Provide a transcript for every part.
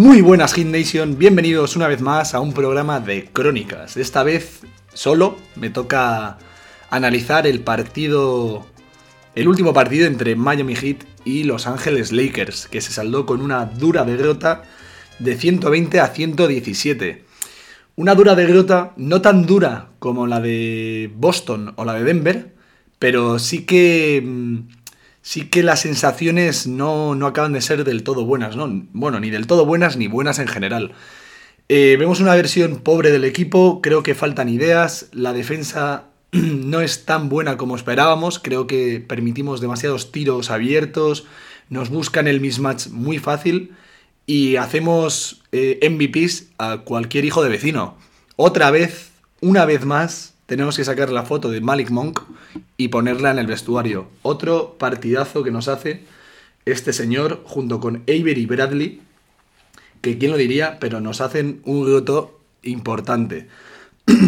Muy buenas Hit Nation, bienvenidos una vez más a un programa de crónicas. Esta vez solo me toca analizar el partido, el último partido entre Miami Heat y Los Ángeles Lakers, que se saldó con una dura derrota de 120 a 117. Una dura derrota no tan dura como la de Boston o la de Denver, pero sí que mm, sí que las sensaciones no, acaban de ser del todo buenas, ¿no? Bueno, ni del todo buenas ni buenas en general. Eh, vemos una versión pobre del equipo, creo que faltan ideas, la defensa no es tan buena como esperábamos, creo que permitimos demasiados tiros abiertos, nos buscan el mismatch muy fácil y hacemos eh, MVPs a cualquier hijo de vecino. Otra vez, una vez más, tenemos que sacar la foto de Malik Monk y ponerla en el vestuario. Otro partidazo que nos hace este señor junto con Avery Bradley, que quién lo diría, pero nos hacen un grupo importante.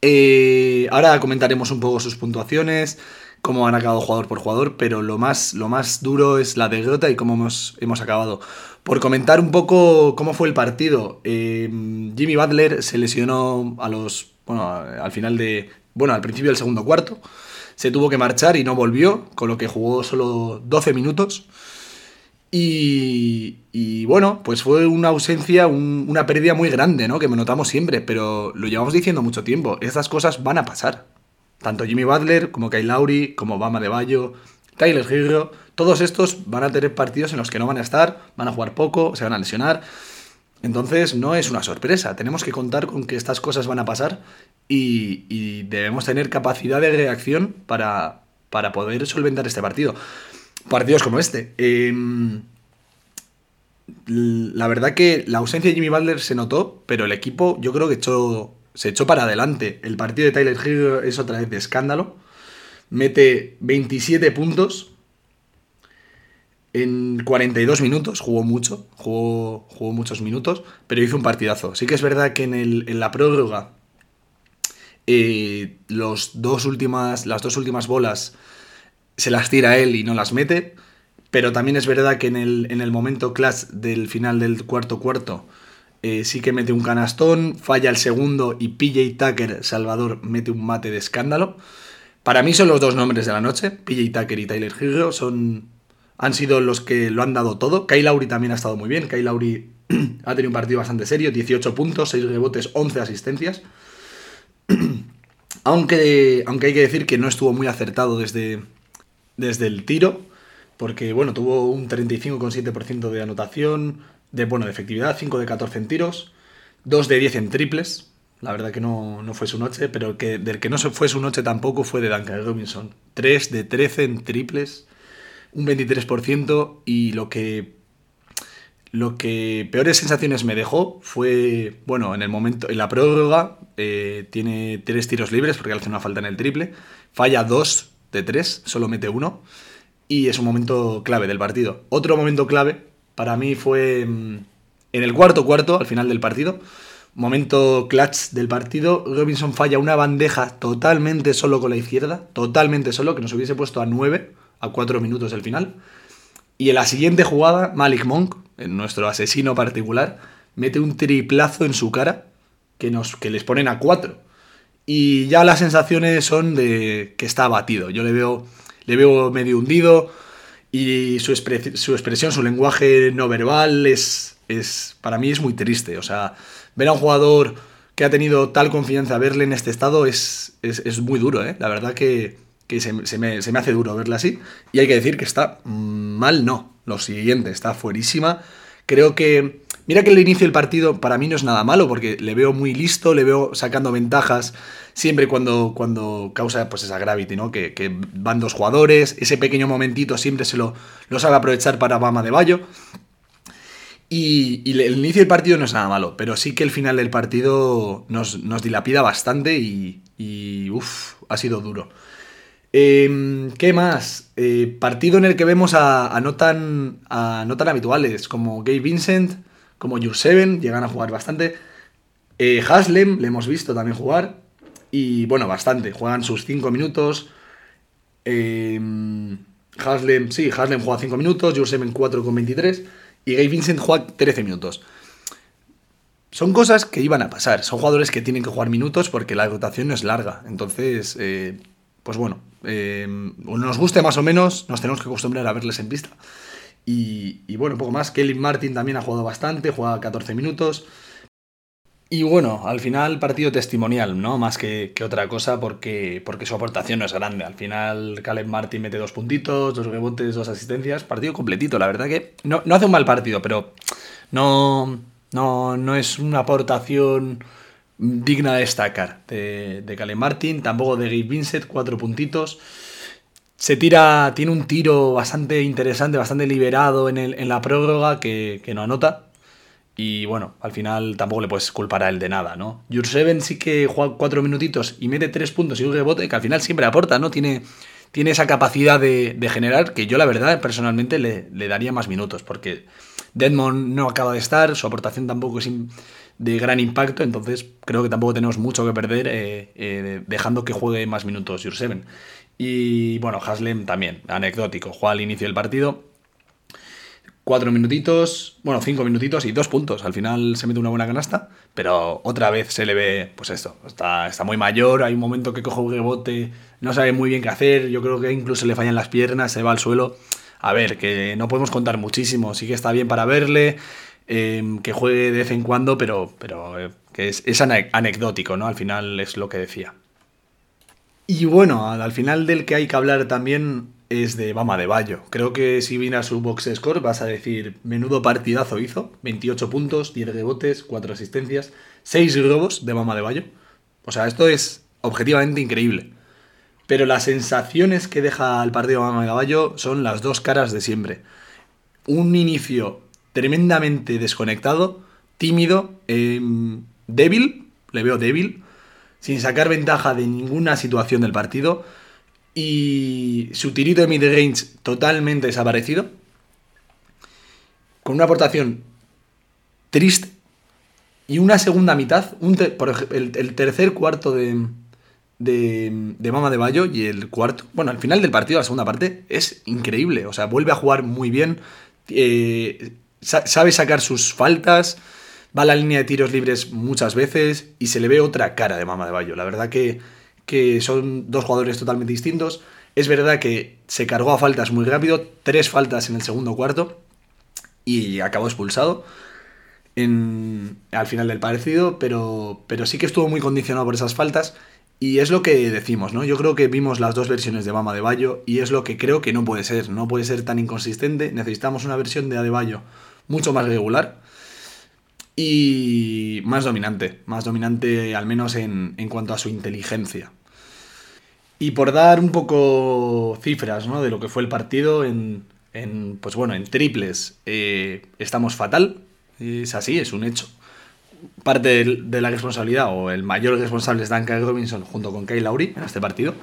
Eh, ahora comentaremos un poco sus puntuaciones, cómo han acabado jugador por jugador, pero lo más, lo más duro es la derrota y cómo hemos, hemos acabado. Por comentar un poco cómo fue el partido, eh, Jimmy Butler se lesionó a los bueno, al final de, bueno, al principio del segundo cuarto, se tuvo que marchar y no volvió, con lo que jugó solo 12 minutos. Y, bueno, pues fue una ausencia, una pérdida muy grande, ¿no? Que me notamos siempre, pero lo llevamos diciendo mucho tiempo. Estas cosas van a pasar. Tanto Jimmy Butler como Kyle Lowry, como Bama de Bayo, Tyler Hero, todos estos van a tener partidos en los que no van a estar, van a jugar poco, se van a lesionar. Entonces no es una sorpresa, tenemos que contar con que estas cosas van a pasar y, debemos tener capacidad de reacción para, poder solventar este partido. Partidos como este. Em, la verdad que la ausencia de Jimmy Butler se notó, pero el equipo yo creo que echó, se echó para adelante. El partido de Tyler Hill es otra vez de escándalo. Mete 27 puntos, en 42 minutos, jugó mucho, jugó, jugó muchos minutos, pero hizo un partidazo. Sí que es verdad que en, el, en la prórroga eh, los dos últimas, las dos últimas bolas se las tira él y no las mete, pero también es verdad que en el, en el momento clash del final del cuarto cuarto eh, sí que mete un canastón, falla el segundo y PJ Tucker, Salvador, mete un mate de escándalo. Para mí son los dos nombres de la noche, PJ Tucker y Tyler Hero, han sido los que lo han dado todo. Kyle Lowry también ha estado muy bien. Kyle Lowry ha tenido un partido bastante serio, 18 puntos, 6 rebotes, 11 asistencias. aunque, aunque hay que decir que no estuvo muy acertado desde, desde el tiro, porque bueno, tuvo un 35,7% de anotación, de, bueno, de efectividad, 5 de 14 en tiros, 2 de 10 en triples. La verdad que no, no fue su noche, pero que, del que no fue su noche tampoco fue de Duncan Robinson. 3 de 13 en triples un 23% y lo que lo que peores sensaciones me dejó fue, bueno, en el momento, en la prórroga eh, tiene tres tiros libres porque hace una falta en el triple, falla dos de tres, solo mete uno y es un momento clave del partido. Otro momento clave para mí fue mm, en el cuarto cuarto, al final del partido, momento clutch del partido, Robinson falla una bandeja totalmente solo con la izquierda, totalmente solo, que nos hubiese puesto a nueve a cuatro minutos del final. Y en la siguiente jugada, Malik Monk, nuestro asesino particular, mete un triplazo en su cara que, nos, que les ponen a cuatro. Y ya las sensaciones son de que está abatido. Yo le veo, le veo medio hundido y su, expresión, su lenguaje no verbal es, es, para mí es muy triste. O sea, ver a un jugador que ha tenido tal confianza, verle en este estado es, es, es muy duro. ¿eh? La verdad que, que se, me, hace duro verla así. Y hay que decir que está mal, no. Lo siguiente, está fuerísima. Creo que. Mira que el inicio del partido para mí no es nada malo, porque le veo muy listo, le veo sacando ventajas siempre cuando, cuando causa pues esa gravity, ¿no? Que, van dos jugadores, ese pequeño momentito siempre se lo, lo sabe aprovechar para Bama de Bayo. Y, el inicio del partido no es nada malo, pero sí que el final del partido nos, dilapida bastante y, uff, ha sido duro. Em, ¿Qué más? Eh, partido en el que vemos a, no tan, habituales como Gabe Vincent, como Jurseven, llegan a jugar bastante. Eh, Haslem, le hemos visto también jugar. Y bueno, bastante. Juegan sus 5 minutos. Eh, Haslem, sí, Haslem juega 5 minutos, Jurseven 4 con 23. y Gabe Vincent juega 13 minutos. Son cosas que iban a pasar. Son jugadores que tienen que jugar minutos porque la rotación es larga. Entonces, eh, pues bueno, eh, nos guste más o menos, nos tenemos que acostumbrar a verles en pista. Y, y bueno, un poco más. Kelly Martin también ha jugado bastante, juega 14 minutos. Y bueno, al final partido testimonial, ¿no? Más que, otra cosa porque, porque su aportación no es grande. Al final Caleb Martin mete dos puntitos, dos rebotes, dos asistencias. Partido completito, la verdad que no, hace un mal partido, pero no, no, no es una aportación digna de destacar de, de Martin, tampoco de Gabe Vincent, cuatro puntitos. Se tira, tiene un tiro bastante interesante, bastante liberado en, el, en la prórroga que, que no anota, y bueno, al final tampoco le puedes culpar a él de nada, ¿no? Jurseven sí que juega cuatro minutitos y mete tres puntos y un rebote, que al final siempre aporta, ¿no? Tiene, tiene esa capacidad de, generar que yo la verdad personalmente le, daría más minutos, porque Deadmond no acaba de estar, su aportación tampoco es de gran impacto, entonces creo que tampoco tenemos mucho que perder eh, eh, dejando que juegue más minutos Jurseven. Y bueno, Haslem también, anecdótico, juega al inicio del partido, cuatro minutitos, bueno, cinco minutitos y dos puntos. Al final se mete una buena canasta, pero otra vez se le ve, pues esto, está, está muy mayor, hay un momento que coge un rebote, no sabe muy bien qué hacer, yo creo que incluso le fallan las piernas, se va al suelo. A ver, que no podemos contar muchísimo, sí que está bien para verle, em, que juegue de vez en cuando, pero, pero eh, que es, es anecdótico, ¿no? Al final es lo que decía. Y bueno, al final del que hay que hablar también es de Bama de Bayo. Creo que si a su box score vas a decir, menudo partidazo hizo, 28 puntos, 10 rebotes, 4 asistencias, 6 robos de Bama de Bayo. O sea, esto es objetivamente increíble. Pero las sensaciones que deja el partido Bama de Bayo son las dos caras de siempre. Un inicio tremendamente desconectado, tímido, em, débil, le veo débil, sin sacar ventaja de ninguna situación del partido y su tirito de mid-range totalmente desaparecido. Con una aportación triste. Y una segunda mitad, por el, tercer cuarto de, de, Mama de Bayo y el cuarto, bueno, al final del partido, la segunda parte, es increíble. O sea, vuelve a jugar muy bien, eh, sabe sacar sus faltas, va a la línea de tiros libres muchas veces y se le ve otra cara de Mama de Bayo. La verdad que que son dos jugadores totalmente distintos. Es verdad que se cargó a faltas muy rápido, tres faltas en el segundo cuarto y acabó expulsado al final del parecido, pero, pero sí que estuvo muy condicionado por esas faltas y es lo que decimos, ¿no? Yo creo que vimos las dos versiones de Bama de Bayo y es lo que creo que no puede ser, no puede ser tan inconsistente, necesitamos una versión de Adebayo mucho más regular y más dominante, más dominante al menos en, en cuanto a su inteligencia. Y por dar un poco cifras ¿no? de lo que fue el partido, en, pues bueno, en triples eh, estamos fatal, es así, es un hecho. Parte de, la responsabilidad, o el mayor responsable es Duncan Robinson junto con Kyle Lowry en este partido,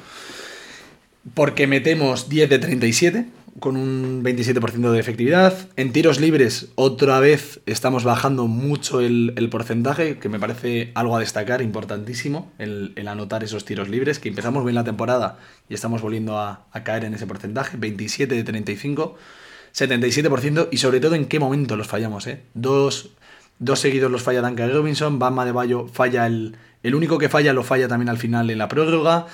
porque metemos 10 de 37, con un 27% de efectividad. En tiros libres, otra vez estamos bajando mucho el, porcentaje, que me parece algo a destacar, importantísimo, el, anotar esos tiros libres, que empezamos bien la temporada y estamos volviendo a, caer en ese porcentaje, 27 de 35, 77%, y sobre todo en qué momento los fallamos, ¿eh? Dos, dos seguidos los falla Duncan Robinson, Bama de Bayo falla el... El único que falla lo falla también al final en la prórroga.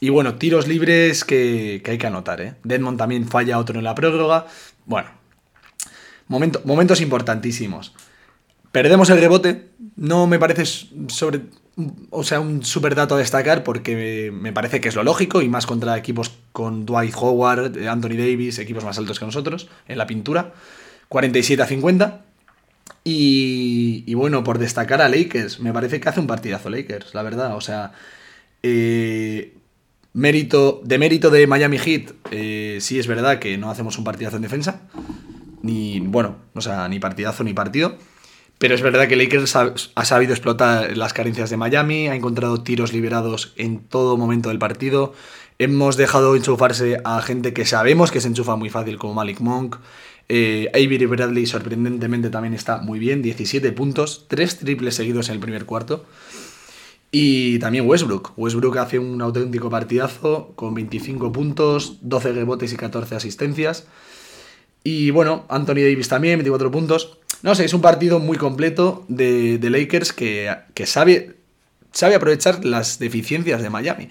Y bueno, tiros libres que, hay que anotar, ¿eh? Deadmond también falla otro en la prórroga. Bueno, momentos importantísimos. Perdemos el rebote. No me parece sobre, o sea, un super dato a destacar porque me parece que es lo lógico y más contra equipos con Dwight Howard, Anthony Davis, equipos más altos que nosotros en la pintura. 47 a 50. Y, y bueno, por destacar a Lakers, me parece que hace un partidazo Lakers, la verdad. O sea, eh, Mérito, de mérito de Miami Heat, eh, sí es verdad que no hacemos un partidazo en defensa. Ni, bueno, o sea, ni partidazo ni partido. Pero es verdad que Lakers ha, sabido explotar las carencias de Miami, ha encontrado tiros liberados en todo momento del partido. Hemos dejado enchufarse a gente que sabemos que se enchufa muy fácil, como Malik Monk. Eh, Avery Bradley, sorprendentemente, también está muy bien, 17 puntos, 3 triples seguidos en el primer cuarto. Y también Westbrook. Westbrook hace un auténtico partidazo con 25 puntos, 12 rebotes y 14 asistencias. Y bueno, Anthony Davis también, 24 puntos. No sé, es un partido muy completo de, Lakers que, que, sabe, sabe aprovechar las deficiencias de Miami.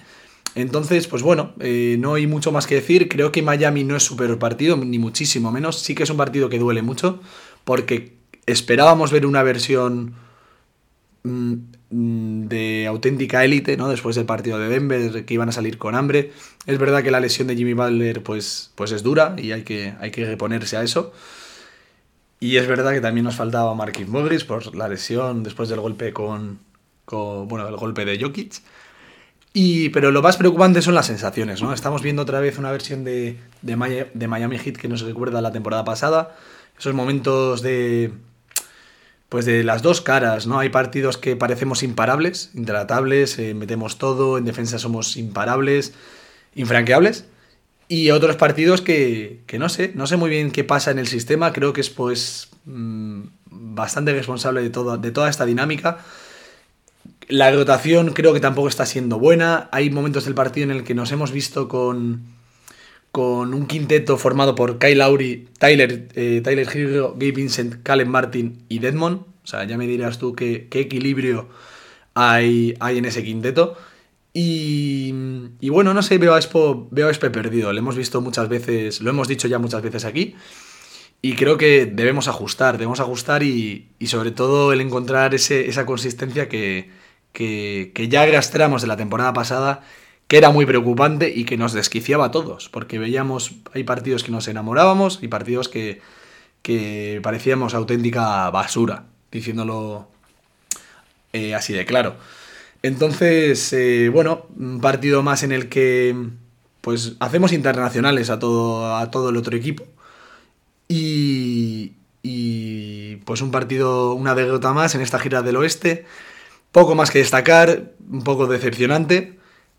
Entonces, pues bueno, eh, no hay mucho más que decir. Creo que Miami no es su peor partido, ni muchísimo menos. Sí que es un partido que duele mucho, porque esperábamos ver una versión mm, de auténtica élite, ¿no? Después del partido de Denver, que iban a salir con hambre. Es verdad que la lesión de Jimmy Butler, pues, pues es dura y hay que, hay que reponerse a eso. Y es verdad que también nos faltaba Marquis Morris por la lesión después del golpe con, con bueno, el golpe de Jokic. Y, pero lo más preocupante son las sensaciones, ¿no? Estamos viendo otra vez una versión de, de, Miami Heat que nos recuerda la temporada pasada. Esos momentos de. Pues de las dos caras, ¿no? Hay partidos que parecemos imparables, intratables, eh, metemos todo, en defensa somos imparables, infranqueables. Y otros partidos que, que, no sé, no sé muy bien qué pasa en el sistema, creo que es pues mm, bastante responsable de, todo, de toda esta dinámica. La rotación creo que tampoco está siendo buena. Hay momentos del partido en el que nos hemos visto con, con un quinteto formado por Kyle Lowry, Tyler, eh, Tyler Gabe Vincent, Callum Martin y Deadmond. O sea, ya me dirás tú qué, equilibrio hay, hay en ese quinteto. Y, y, bueno, no sé, veo a, Expo, veo a perdido. Lo hemos visto muchas veces, lo hemos dicho ya muchas veces aquí. Y creo que debemos ajustar, debemos ajustar y, sobre todo el encontrar esa consistencia que, que, ya arrastramos de la temporada pasada, que era muy preocupante y que nos desquiciaba a todos, porque veíamos, hay partidos que nos enamorábamos y partidos que, que parecíamos auténtica basura, diciéndolo eh, así de claro. Entonces, eh, bueno, un partido más en el que pues hacemos internacionales a todo, a todo el otro equipo. Y, y pues un partido, una derrota más en esta gira del oeste. Poco más que destacar, un poco decepcionante,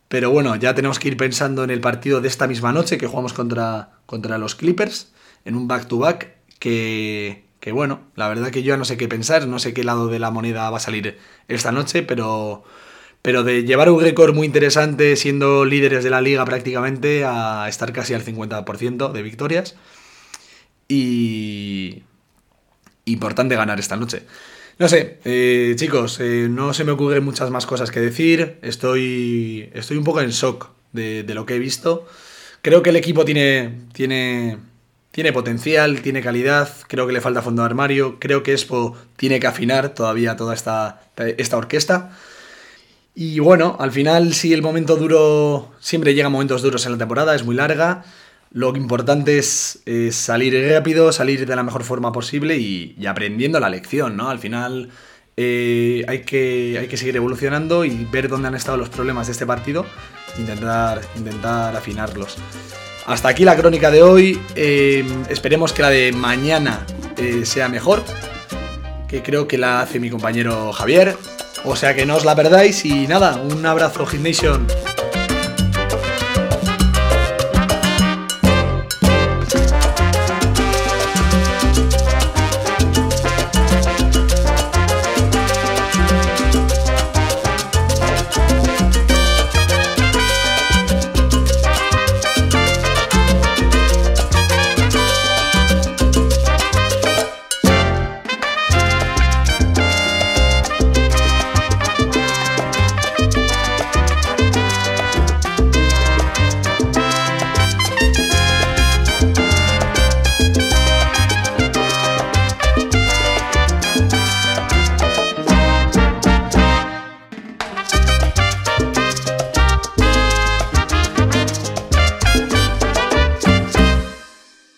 pero bueno, ya tenemos que ir pensando en el partido de esta misma noche que jugamos contra, contra los Clippers, en un back-to-back, que, que bueno, la verdad que yo ya no sé qué pensar, no sé qué lado de la moneda va a salir esta noche, pero, pero de llevar un récord muy interesante siendo líderes de la liga prácticamente a estar casi al 50% de victorias. Y importante ganar esta noche. No sé, eh, chicos, eh, no se me ocurren muchas más cosas que decir. Estoy, estoy un poco en shock de, lo que he visto. Creo que el equipo tiene, tiene, tiene potencial, tiene calidad. Creo que le falta fondo de armario. Creo que Expo tiene que afinar todavía toda esta, esta orquesta. Y bueno, al final, si el momento duro. Siempre llegan momentos duros en la temporada, es muy larga. Lo importante es, salir rápido, salir de la mejor forma posible y, aprendiendo la lección, ¿no? Al final eh, hay, que, hay que seguir evolucionando y ver dónde han estado los problemas de este partido e intentar, intentar afinarlos. Hasta aquí la crónica de hoy. Eh, esperemos que la de mañana eh, sea mejor, que creo que la hace mi compañero Javier. O sea que no os la perdáis y nada, un abrazo Hit Nation.